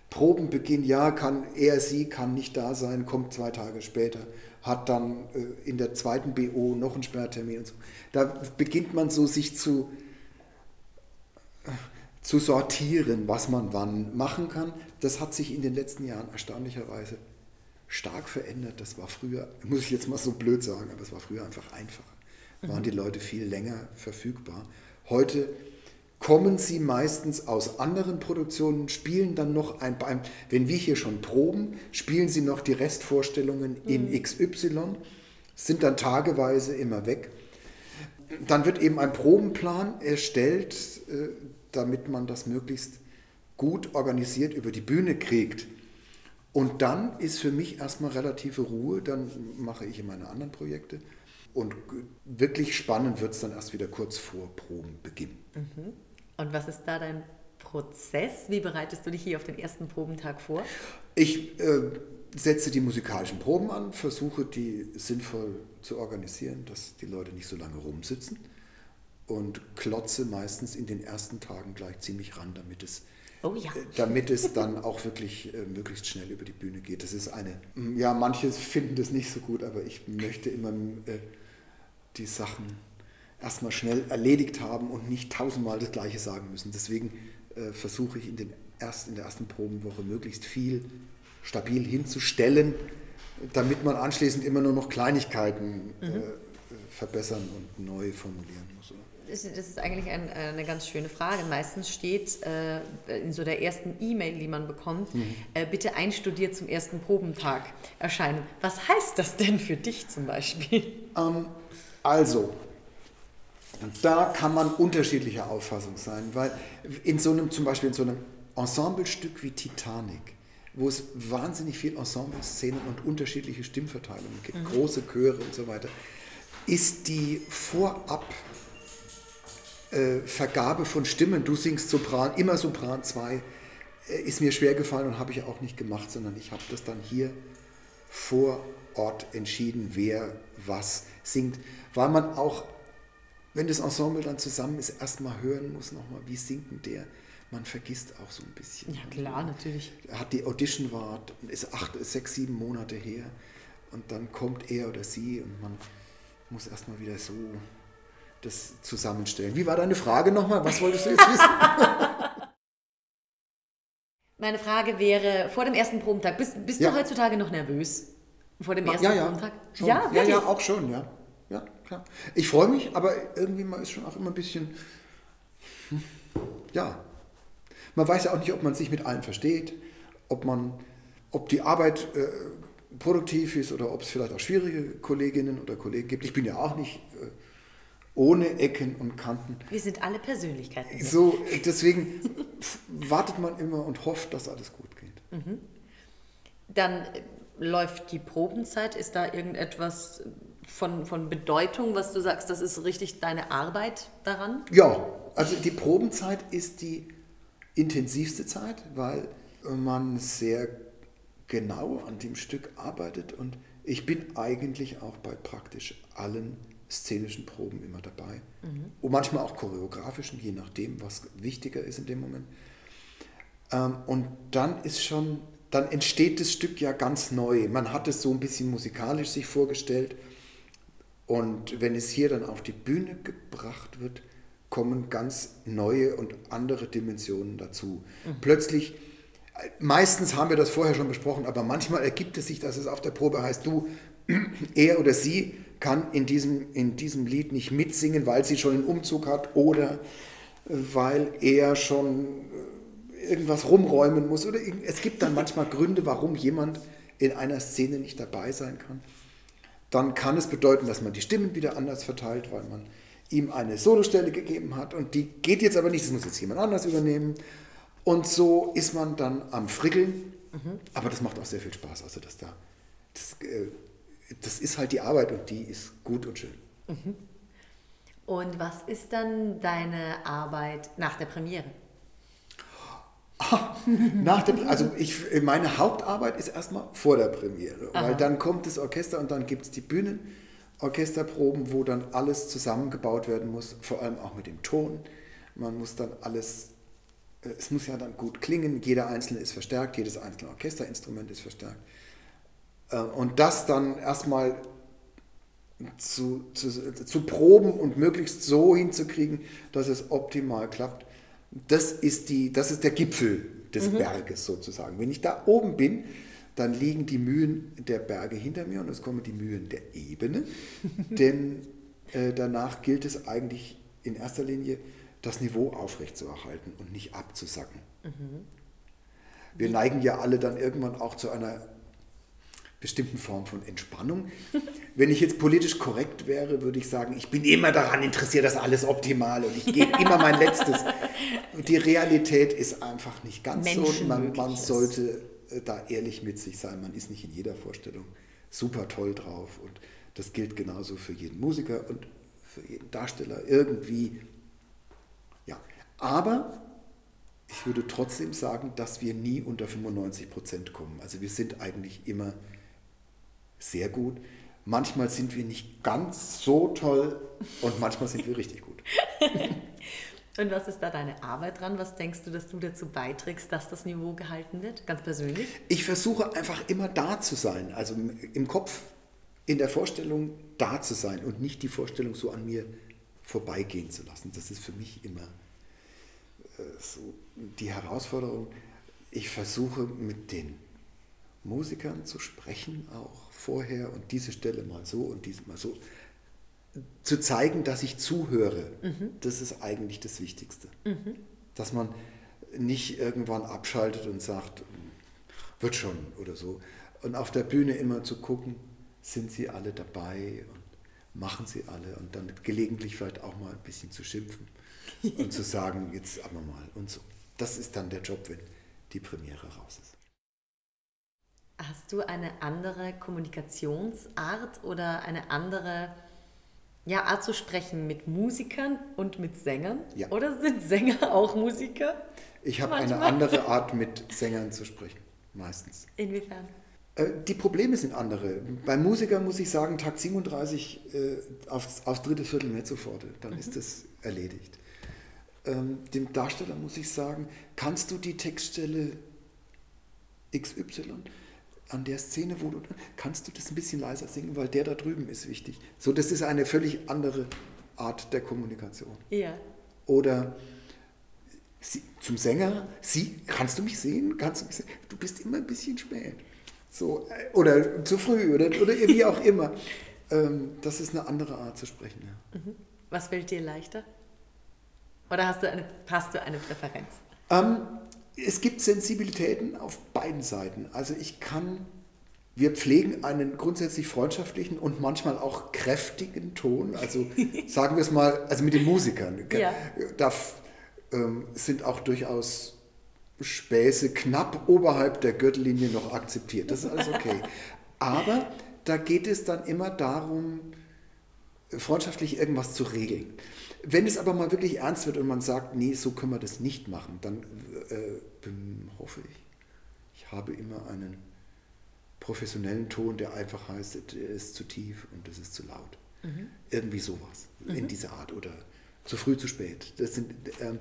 S2: Probenbeginn, ja, kann er, sie kann nicht da sein, kommt zwei Tage später, hat dann äh, in der zweiten BO noch einen Sperrtermin und so. Da beginnt man so sich zu, zu sortieren, was man wann machen kann. Das hat sich in den letzten Jahren erstaunlicherweise stark verändert. Das war früher, muss ich jetzt mal so blöd sagen, aber es war früher einfach einfacher. Waren die Leute viel länger verfügbar. Heute kommen sie meistens aus anderen Produktionen, spielen dann noch ein, beim, wenn wir hier schon proben, spielen sie noch die Restvorstellungen in XY, sind dann tageweise immer weg. Dann wird eben ein Probenplan erstellt, äh, damit man das möglichst gut organisiert über die Bühne kriegt. Und dann ist für mich erstmal relative Ruhe, dann mache ich meine anderen Projekte. Und wirklich spannend wird es dann erst wieder kurz vor Probenbeginn.
S1: Und was ist da dein Prozess? Wie bereitest du dich hier auf den ersten Probentag vor?
S2: Ich äh, setze die musikalischen Proben an, versuche die sinnvoll zu organisieren, dass die Leute nicht so lange rumsitzen und klotze meistens in den ersten Tagen gleich ziemlich ran, damit es,
S1: Oh ja.
S2: äh, damit es dann auch wirklich äh, möglichst schnell über die Bühne geht. Das ist eine, ja, manche finden das nicht so gut, aber ich möchte immer äh, die Sachen erstmal schnell erledigt haben und nicht tausendmal das Gleiche sagen müssen. Deswegen äh, versuche ich in, den erst, in der ersten Probenwoche möglichst viel stabil hinzustellen, damit man anschließend immer nur noch Kleinigkeiten äh, verbessern und neu formulieren muss. oder?
S1: Das ist, eigentlich ein, eine ganz schöne Frage. Meistens steht äh, in so der ersten E-Mail, die man bekommt, äh, bitte einstudiert zum ersten Probentag erscheinen. Was heißt das denn für dich zum Beispiel?
S2: Ähm, also, da kann man unterschiedlicher Auffassung sein, weil in so einem, zum Beispiel in so einem Ensemblestück wie Titanic, wo es wahnsinnig viel Ensemble-Szenen und unterschiedliche Stimmverteilungen gibt, große Chöre und so weiter, ist die vorab äh, Vergabe von Stimmen, du singst Sopran, immer Sopran 2, äh, ist mir schwer gefallen und habe ich auch nicht gemacht, sondern ich habe das dann hier vor Ort entschieden, wer was singt, weil man auch, wenn das Ensemble dann zusammen ist, erstmal hören muss nochmal, wie singt denn der? Man vergisst auch so ein bisschen.
S1: Ja klar, natürlich.
S2: Hat die Audition war, ist acht, sechs, sieben Monate her und dann kommt er oder sie und man muss erstmal wieder so das zusammenstellen. Wie war deine Frage nochmal? Was wolltest du jetzt wissen? <laughs>
S1: Meine Frage wäre, vor dem ersten Probentag, bist, bist
S2: Ja.
S1: du heutzutage noch nervös? Vor dem ersten
S2: ja, ja,
S1: Probentag?
S2: schon.
S1: Ja,
S2: ja,
S1: wirklich?
S2: ja, auch schon, ja. Ja, klar. Ich freue mich, aber irgendwie mal ist schon auch immer ein bisschen, hm, ja. Man weiß ja auch nicht, ob man sich mit allen versteht, ob man, ob die Arbeit äh, produktiv ist oder ob es vielleicht auch schwierige Kolleginnen oder Kollegen gibt. Ich bin ja auch nicht äh, ohne Ecken und Kanten.
S1: Wir sind alle Persönlichkeiten.
S2: So, deswegen wartet man immer und hofft, dass alles gut geht.
S1: Dann äh, läuft die Probenzeit. Ist da irgendetwas von, von Bedeutung, was du sagst, das ist richtig deine Arbeit daran?
S2: Ja, also die Probenzeit ist die intensivste Zeit, weil man sehr genau an dem Stück arbeitet und ich bin eigentlich auch bei praktisch allen szenischen Proben immer dabei. Mhm. Und manchmal auch choreografischen, je nachdem, was wichtiger ist in dem Moment. Ähm, und dann ist schon, dann entsteht das Stück ja ganz neu. Man hat es so ein bisschen musikalisch sich vorgestellt. Und wenn es hier dann auf die Bühne gebracht wird, kommen ganz neue und andere Dimensionen dazu. Mhm. Plötzlich, meistens haben wir das vorher schon besprochen, aber manchmal ergibt es sich, dass es auf der Probe heißt, du, er oder sie kann in diesem, in diesem Lied nicht mitsingen, weil sie schon einen Umzug hat oder weil er schon äh, irgendwas rumräumen muss. Oder es gibt dann manchmal Gründe, warum jemand in einer Szene nicht dabei sein kann. Dann kann es bedeuten, dass man die Stimmen wieder anders verteilt, weil man ihm eine Solostelle gegeben hat und die geht jetzt aber nicht, das muss jetzt jemand anders übernehmen. Und so ist man dann am Frickeln, mhm. aber das macht auch sehr viel Spaß. Also das da, das, äh, das ist halt die Arbeit und die ist gut und schön. Mhm.
S1: Und was ist dann deine Arbeit nach der Premiere?
S2: Ah, nach der, also ich, meine Hauptarbeit ist erstmal vor der Premiere, Aha. weil dann kommt das Orchester und dann gibt es die Bühnenorchesterproben, wo dann alles zusammengebaut werden muss, vor allem auch mit dem Ton. Man muss dann alles, äh, es muss ja dann gut klingen, jeder einzelne ist verstärkt, jedes einzelne Orchesterinstrument ist verstärkt. Äh, und das dann erstmal zu, zu, zu proben und möglichst so hinzukriegen, dass es optimal klappt, das ist, die, das ist der Gipfel des mhm. Berges sozusagen. Wenn ich da oben bin, dann liegen die Mühen der Berge hinter mir und es kommen die Mühen der Ebene, <laughs> denn äh, danach gilt es eigentlich in erster Linie, das Niveau aufrechtzuerhalten und nicht abzusacken. Mhm. Wir neigen ja alle dann irgendwann auch zu einer bestimmten Form von Entspannung. <laughs> Wenn ich jetzt politisch korrekt wäre, würde ich sagen, ich bin immer daran interessiert, dass alles optimal und ich gebe immer mein Letztes. Und die Realität ist einfach nicht ganz so. Man, man sollte äh, da ehrlich mit sich sein. Man ist nicht in jeder Vorstellung super toll drauf und das gilt genauso für jeden Musiker und für jeden Darsteller irgendwie. Ja, aber ich würde trotzdem sagen, dass wir nie unter 95 Prozent kommen. Also wir sind eigentlich immer sehr gut. Manchmal sind wir nicht ganz so toll und manchmal sind wir richtig gut. <laughs>
S1: und was ist da deine Arbeit dran? Was denkst du, dass du dazu beiträgst, dass das Niveau gehalten wird, ganz persönlich?
S2: Ich versuche einfach immer da zu sein, also im Kopf, in der Vorstellung da zu sein und nicht die Vorstellung so an mir vorbeigehen zu lassen. Das ist für mich immer äh, so die Herausforderung. Ich versuche mit den Musikern zu sprechen, auch vorher und diese Stelle mal so und diese mal so. Zu zeigen, dass ich zuhöre, mhm. das ist eigentlich das Wichtigste. Mhm. Dass man nicht irgendwann abschaltet und sagt, wird schon oder so. Und auf der Bühne immer zu gucken, sind sie alle dabei und machen sie alle und dann gelegentlich vielleicht auch mal ein bisschen zu schimpfen und zu <laughs> sagen, jetzt aber mal und so. Das ist dann der Job, wenn die Premiere raus ist.
S1: Hast du eine andere Kommunikationsart oder eine andere ja, Art zu sprechen mit Musikern und mit Sängern? Ja. Oder sind Sänger <laughs> auch Musiker?
S2: Ich habe eine andere Art, mit Sängern zu sprechen, meistens.
S1: Inwiefern?
S2: Äh, die Probleme sind andere. Beim Musiker muss ich sagen, Tag 37 äh, aufs, aufs dritte Viertel Mezzoforte, dann mhm. ist das erledigt. Ähm, dem Darsteller muss ich sagen, kannst du die Textstelle XY an der Szene, wo du, kannst du das ein bisschen leiser singen, weil der da drüben ist wichtig. So, das ist eine völlig andere Art der Kommunikation.
S1: Ja.
S2: Oder sie, zum Sänger, sie, kannst du mich sehen? Kannst du mich sehen? Du bist immer ein bisschen spät. So, äh, oder zu früh oder, oder wie auch immer. <laughs> Ähm, das ist eine andere Art zu sprechen. Ja.
S1: Mhm. Was fällt dir leichter? Oder hast du eine, hast du eine Präferenz?
S2: Ähm, es gibt Sensibilitäten auf beiden Seiten. Also ich kann, wir pflegen einen grundsätzlich freundschaftlichen und manchmal auch kräftigen Ton. Also <laughs> sagen wir es mal, also mit den Musikern. Ja. Da ähm, sind auch durchaus Späße knapp oberhalb der Gürtellinie noch akzeptiert. Das ist alles okay. Aber da geht es dann immer darum, freundschaftlich irgendwas zu regeln. Wenn es aber mal wirklich ernst wird und man sagt, nee, so können wir das nicht machen, dann äh, hoffe ich, ich habe immer einen professionellen Ton, der einfach heißt, es ist zu tief und es ist zu laut. Mhm. Irgendwie sowas mhm. in dieser Art oder zu früh, zu spät. Das, sind, ähm,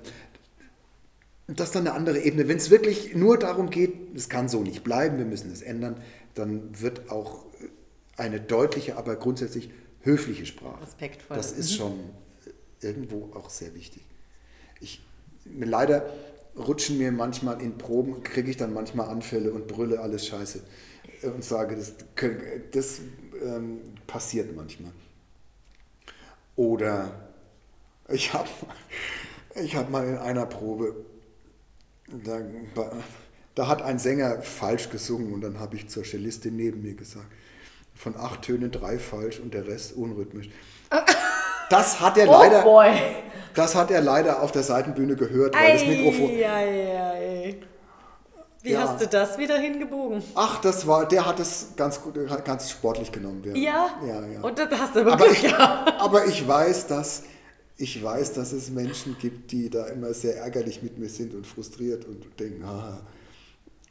S2: das ist dann eine andere Ebene. Wenn es wirklich nur darum geht, es kann so nicht bleiben, wir müssen es ändern, dann wird auch eine deutliche, aber grundsätzlich höfliche Sprache.
S1: Respektvoll.
S2: Das ist mhm. schon irgendwo auch sehr wichtig. Ich, leider rutschen mir manchmal in Proben, kriege ich dann manchmal Anfälle und brülle alles scheiße und sage, das, das ähm, passiert manchmal. Oder ich habe ich hab mal in einer Probe, da, da hat ein Sänger falsch gesungen und dann habe ich zur Cellistin neben mir gesagt, von acht Tönen drei falsch und der Rest unrhythmisch. <laughs> Das hat er oh leider, boy. das hat er leider auf der Seitenbühne gehört, weil ei, das Mikrofon. Ei, ei.
S1: Wie ja. hast du das wieder hingebogen?
S2: Ach, das war, der hat es ganz gut, ganz sportlich genommen.
S1: Der. Ja? Ja, ja. Und das hast du
S2: aber, aber ich, aber ich weiß, dass ich weiß, dass es Menschen gibt, die da immer sehr ärgerlich mit mir sind und frustriert und denken, ah,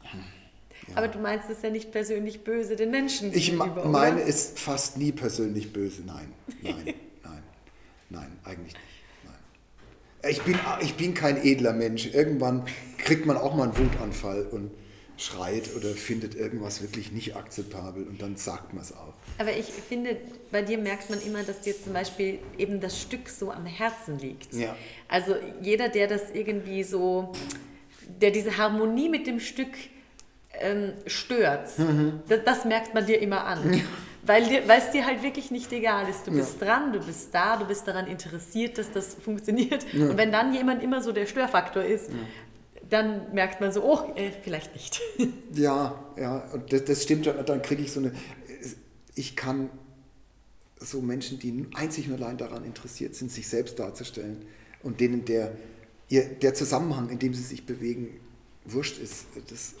S1: ja. Aber du meinst es ja nicht persönlich böse den Menschen
S2: Ich meine oder? es fast nie persönlich böse, nein, nein, <laughs> nein, eigentlich nicht. Nein. Ich bin, ich bin kein edler Mensch. Irgendwann kriegt man auch mal einen Wutanfall und schreit oder findet irgendwas wirklich nicht akzeptabel und dann sagt man es auch.
S1: Aber ich finde, bei dir merkt man immer, dass dir zum Beispiel eben das Stück so am Herzen liegt.
S2: Ja.
S1: Also jeder, der das irgendwie so, der diese Harmonie mit dem Stück ähm, stört, mhm. das, das, merkt man dir immer an. Ja. <laughs> Weil, es dir halt wirklich nicht egal ist. Du ja. bist dran, du bist da, du bist daran interessiert, dass das funktioniert. Ja. Und wenn dann jemand immer so der Störfaktor ist, dann merkt man so, oh, äh, vielleicht nicht. <laughs>
S2: Ja, ja, und das, das stimmt. Dann kriege ich so eine, ich kann so Menschen, die einzig und allein daran interessiert sind, sich selbst darzustellen und denen der, ihr, der Zusammenhang, in dem sie sich bewegen, wurscht ist, das,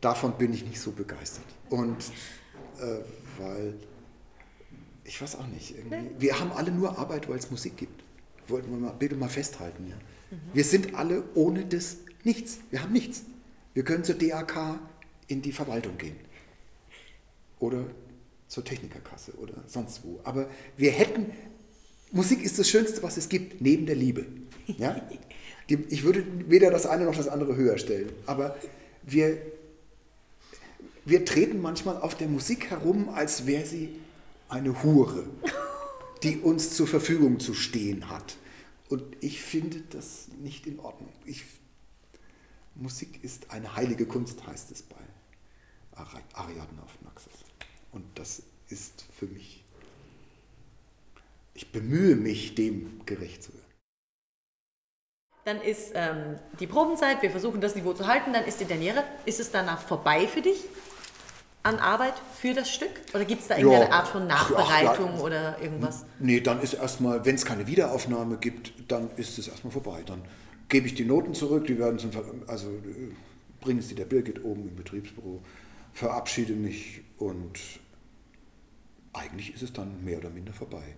S2: davon bin ich nicht so begeistert. Und äh, weil, ich weiß auch nicht, wir haben alle nur Arbeit, weil es Musik gibt. Wollten wir mal, bitte mal festhalten. Ja. Mhm. Wir sind alle ohne das nichts. Wir haben nichts. Wir können zur DAK in die Verwaltung gehen. Oder zur Technikerkasse oder sonst wo. Aber wir hätten, Musik ist das Schönste, was es gibt, neben der Liebe. Ja? <laughs> Ich würde weder das eine noch das andere höher stellen. Aber wir wir treten manchmal auf der Musik herum, als wäre sie eine Hure, die uns zur Verfügung zu stehen hat. Und ich finde das nicht in Ordnung. Ich, Musik ist eine heilige Kunst, heißt es bei Ariadne auf Naxos. Und das ist für mich, ich bemühe mich, dem gerecht zu werden.
S1: Dann ist ähm, die Probenzeit, wir versuchen das Niveau zu halten, dann ist die Derniere. Ist es danach vorbei für dich? An Arbeit für das Stück? Oder gibt es da irgendeine ja. Art von Nachbereitung ach, ja. oder irgendwas?
S2: Nee, dann ist erstmal, wenn es keine Wiederaufnahme gibt, dann ist es erstmal vorbei. Dann gebe ich die Noten zurück, die werden zum, also bringen sie der Birgit oben im Betriebsbüro, verabschiede mich und eigentlich ist es dann mehr oder minder vorbei.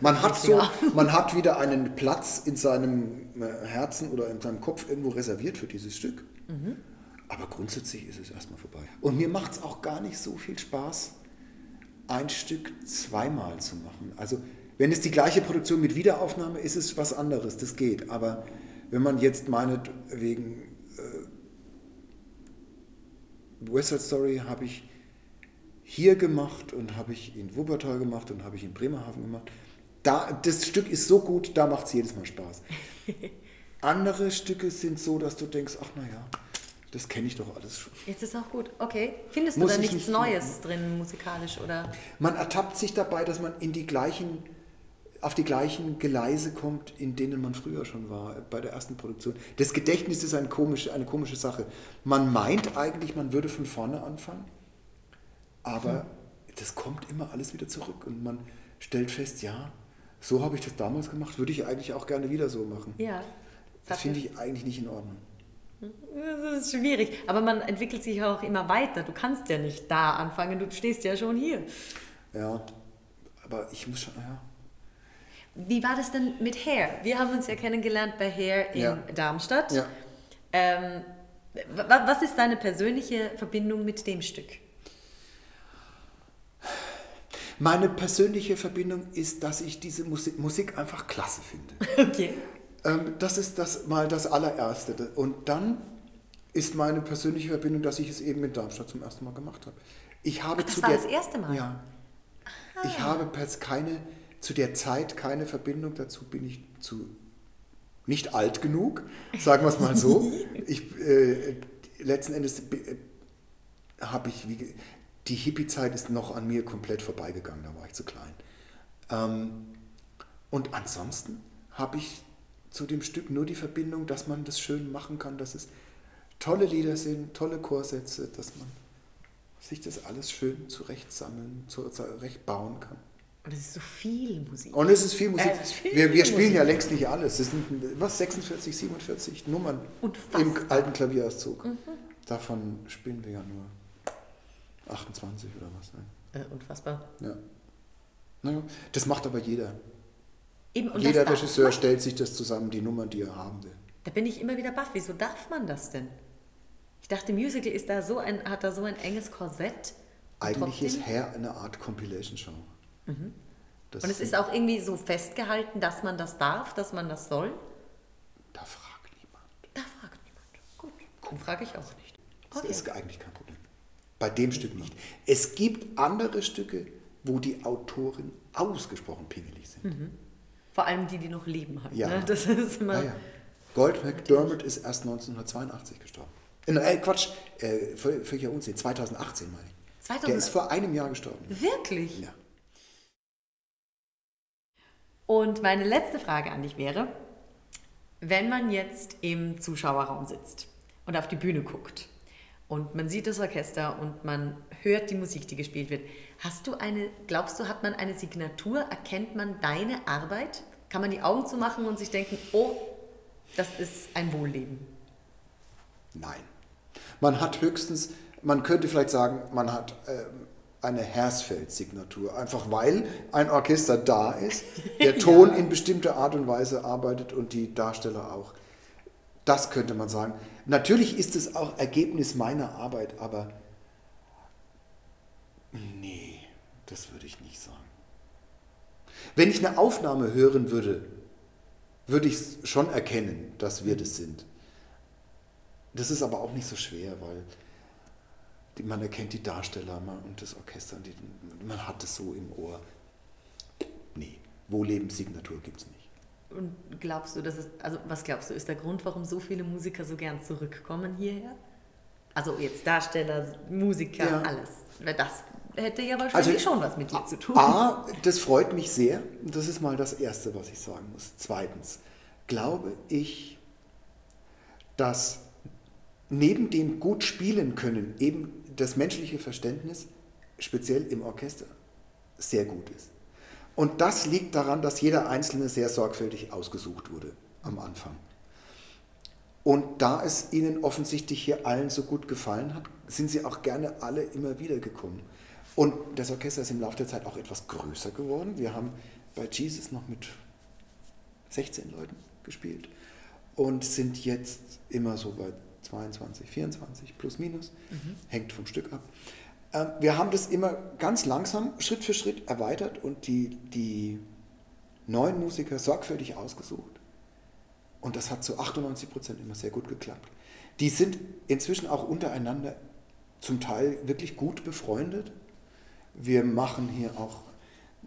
S2: Man hat, so, man hat wieder einen Platz in seinem äh, Herzen oder in seinem Kopf irgendwo reserviert für dieses Stück. Mhm. Aber grundsätzlich ist es erstmal vorbei. Und mir macht es auch gar nicht so viel Spaß, ein Stück zweimal zu machen. Also wenn es die gleiche Produktion mit Wiederaufnahme ist, ist es was anderes, das geht. Aber wenn man jetzt meinetwegen äh, West Side Story habe ich hier gemacht und habe ich in Wuppertal gemacht und habe ich in Bremerhaven gemacht. Da, das Stück ist so gut, da macht es jedes Mal Spaß. <laughs> Andere Stücke sind so, dass du denkst, ach naja, das kenne ich doch alles schon.
S1: Jetzt ist auch gut. Okay. Findest Muss du da nichts nicht Neues machen. drin musikalisch oder?
S2: Man ertappt sich dabei, dass man in die gleichen, auf die gleichen Gleise kommt, in denen man früher schon war, bei der ersten Produktion. Das Gedächtnis ist eine komische, eine komische Sache. Man meint eigentlich, man würde von vorne anfangen, aber hm. das kommt immer alles wieder zurück und man stellt fest, ja, so habe ich das damals gemacht, würde ich eigentlich auch gerne wieder so machen.
S1: Ja.
S2: Das, das finde ich eigentlich nicht in Ordnung.
S1: Das ist schwierig, aber man entwickelt sich auch immer weiter. Du kannst ja nicht da anfangen, du stehst ja schon hier.
S2: Ja, aber ich muss schon, ja.
S1: Wie war das denn mit Hair? Wir haben uns ja kennengelernt bei Hair in
S2: Ja.
S1: Darmstadt.
S2: Ja.
S1: Ähm, wa- was ist deine persönliche Verbindung mit dem Stück?
S2: Meine persönliche Verbindung ist, dass ich diese Musik, Musik einfach klasse finde. <laughs>
S1: Okay.
S2: Ähm, das ist das mal das allererste. Und dann ist meine persönliche Verbindung, dass ich es eben in Darmstadt zum ersten Mal gemacht habe. Ich habe
S1: Ach, das
S2: zu
S1: war
S2: der,
S1: das erste Mal?
S2: Ja. Ich habe keine, zu der Zeit keine Verbindung dazu, bin ich zu nicht alt genug, sagen wir es mal so. <laughs> ich, äh, letzten Endes äh, habe ich, wie, die Hippie-Zeit ist noch an mir komplett vorbeigegangen, da war ich zu klein. Ähm, und ansonsten habe ich zu dem Stück nur die Verbindung, dass man das schön machen kann, dass es tolle Lieder sind, tolle Chorsätze, dass man sich das alles schön zurechtsammeln, zurecht bauen kann.
S1: Und es ist so viel Musik.
S2: Und es ist viel Musik.
S1: Äh, ist viel
S2: wir, wir spielen
S1: Musik.
S2: ja längst nicht alles. Es sind was 46, 47 Nummern im alten Klavierauszug. Davon spielen wir ja nur 28 oder was. Ne?
S1: Äh, unfassbar.
S2: Ja. Naja, das macht aber jeder.
S1: Eben, und
S2: Jeder
S1: das
S2: Regisseur
S1: man?
S2: stellt sich das zusammen, die Nummern, die er haben will.
S1: Da bin ich immer wieder baff. Wieso darf man das denn? Ich dachte, Musical ist da so ein, hat da so ein enges Korsett.
S2: Eigentlich ist Hair eine Art Compilation-Show. Das
S1: Und es ist auch irgendwie so festgehalten, dass man das darf, dass man das soll.
S2: Da fragt niemand.
S1: Da fragt niemand. Gut, dann frage ich auch nicht.
S2: Das
S1: Okay.
S2: ist eigentlich kein Problem. Bei dem Stück nicht. Es gibt andere Stücke, wo die Autoren ausgesprochen pingelig sind.
S1: Vor allem die, die noch leben halt.
S2: Ja.
S1: Ne? Das ist immer.
S2: Ja, ja. Gold McDermott ist erst 1982 gestorben. Äh, Quatsch, äh, völlig völliger Unsinn, 2018 meine ich.
S1: 2000
S2: Der ist vor einem Jahr gestorben.
S1: Wirklich?
S2: Ja.
S1: Und meine letzte Frage an dich wäre, wenn man jetzt im Zuschauerraum sitzt und auf die Bühne guckt und man sieht das Orchester und man hört die Musik, die gespielt wird, hast du eine, glaubst du, hat man eine Signatur? Erkennt man deine Arbeit? Kann man die Augen zumachen und sich denken, oh, das ist ein Wohlleben?
S2: Nein. Man hat höchstens, man könnte vielleicht sagen, man hat ähm, eine Hersfeld-Signatur, einfach weil ein Orchester da ist, der <laughs> Ton in bestimmter Art und Weise arbeitet und die Darsteller auch. Das könnte man sagen. Natürlich ist es auch Ergebnis meiner Arbeit, aber nee, das würde ich nicht sagen. Wenn ich eine Aufnahme hören würde, würde ich es schon erkennen, dass wir das sind. Das ist aber auch nicht so schwer, weil man erkennt die Darsteller und das Orchester, die, man hat es so im Ohr. Nee, Wohllebenssignatur gibt es nicht.
S1: Und glaubst du, dass es, also was glaubst du, ist der Grund, warum so viele Musiker so gern zurückkommen hierher? Also jetzt Darsteller, Musiker,
S2: Ja.
S1: alles. Das hätte ja wahrscheinlich
S2: Also,
S1: schon was mit dir zu tun.
S2: A, das freut mich sehr. Das ist mal das Erste, was ich sagen muss. Zweitens, glaube ich, dass neben dem gut spielen können eben das menschliche Verständnis, speziell im Orchester, sehr gut ist. Und das liegt daran, dass jeder Einzelne sehr sorgfältig ausgesucht wurde am Anfang. Und da es ihnen offensichtlich hier allen so gut gefallen hat, sind sie auch gerne alle immer wieder gekommen. Und das Orchester ist im Laufe der Zeit auch etwas größer geworden. Wir haben bei Jesus noch mit 16 Leuten gespielt und sind jetzt immer so bei 22, 24 plus minus, hängt vom Stück ab. Ähm, Wir haben das immer ganz langsam, Schritt für Schritt erweitert und die, die neuen Musiker sorgfältig ausgesucht. Und das hat zu 98 Prozent immer sehr gut geklappt. Die sind inzwischen auch untereinander zum Teil wirklich gut befreundet. Wir machen hier auch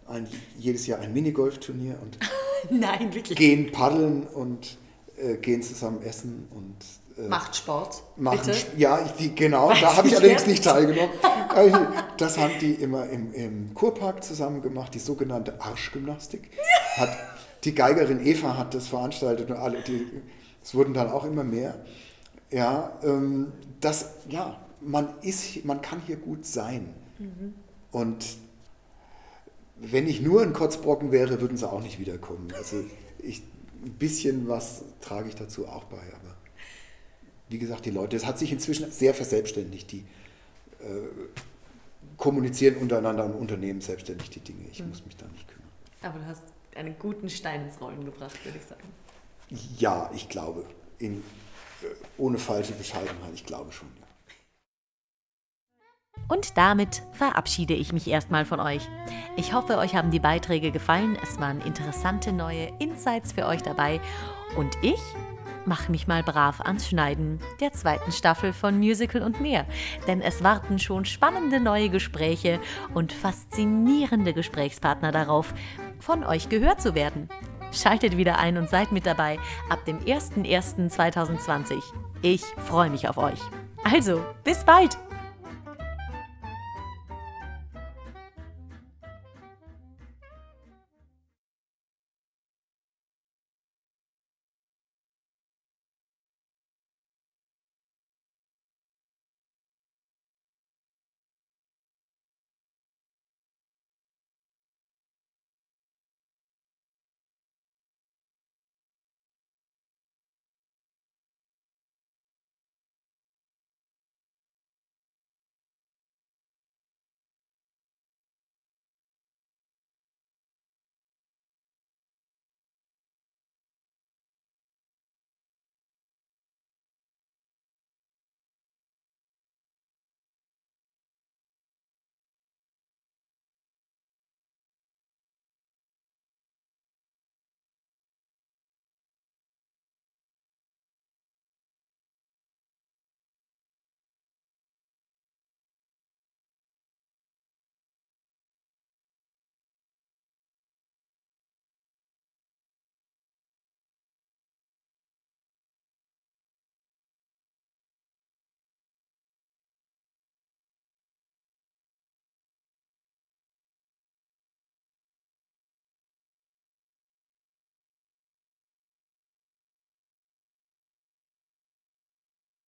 S2: ein, jedes Jahr ein Minigolfturnier und <laughs>
S1: Nein,
S2: gehen paddeln und äh, gehen zusammen essen und äh,
S1: Macht Sport.
S2: machen.
S1: bitte.
S2: Ja, ich, genau,
S1: Weiß
S2: da habe ich allerdings
S1: jetzt.
S2: nicht teilgenommen. Das haben die immer im, im Kurpark zusammen gemacht, die sogenannte Arschgymnastik. <laughs> Hat, die Geigerin Eva hat das veranstaltet und alle, die, es wurden dann auch immer mehr. Ja, ähm, das, ja, man ist, man kann hier gut sein.
S1: Mhm.
S2: Und wenn ich nur ein Kotzbrocken wäre, würden sie auch nicht wiederkommen. Also ich, ein bisschen was trage ich dazu auch bei, aber wie gesagt, die Leute, es hat sich inzwischen sehr verselbstständigt. Die, äh, kommunizieren untereinander und unternehmen selbstständig die Dinge. Ich mhm. muss mich da nicht kümmern.
S1: Aber du hast einen guten Stein ins Rollen gebracht, würde ich sagen.
S2: Ja, ich glaube. In, äh, ohne falsche Bescheidenheit, ich glaube schon. Ja.
S1: Und damit verabschiede ich mich erstmal von euch. Ich hoffe, euch haben die Beiträge gefallen. Es waren interessante neue Insights für euch dabei. Und ich mache mich mal brav ans Schneiden der zweiten Staffel von Musical und mehr. Denn es warten schon spannende neue Gespräche und faszinierende Gesprächspartner darauf, von euch gehört zu werden. Schaltet wieder ein und seid mit dabei ab dem 01.01.2020. Ich freue mich auf euch. Also, bis bald!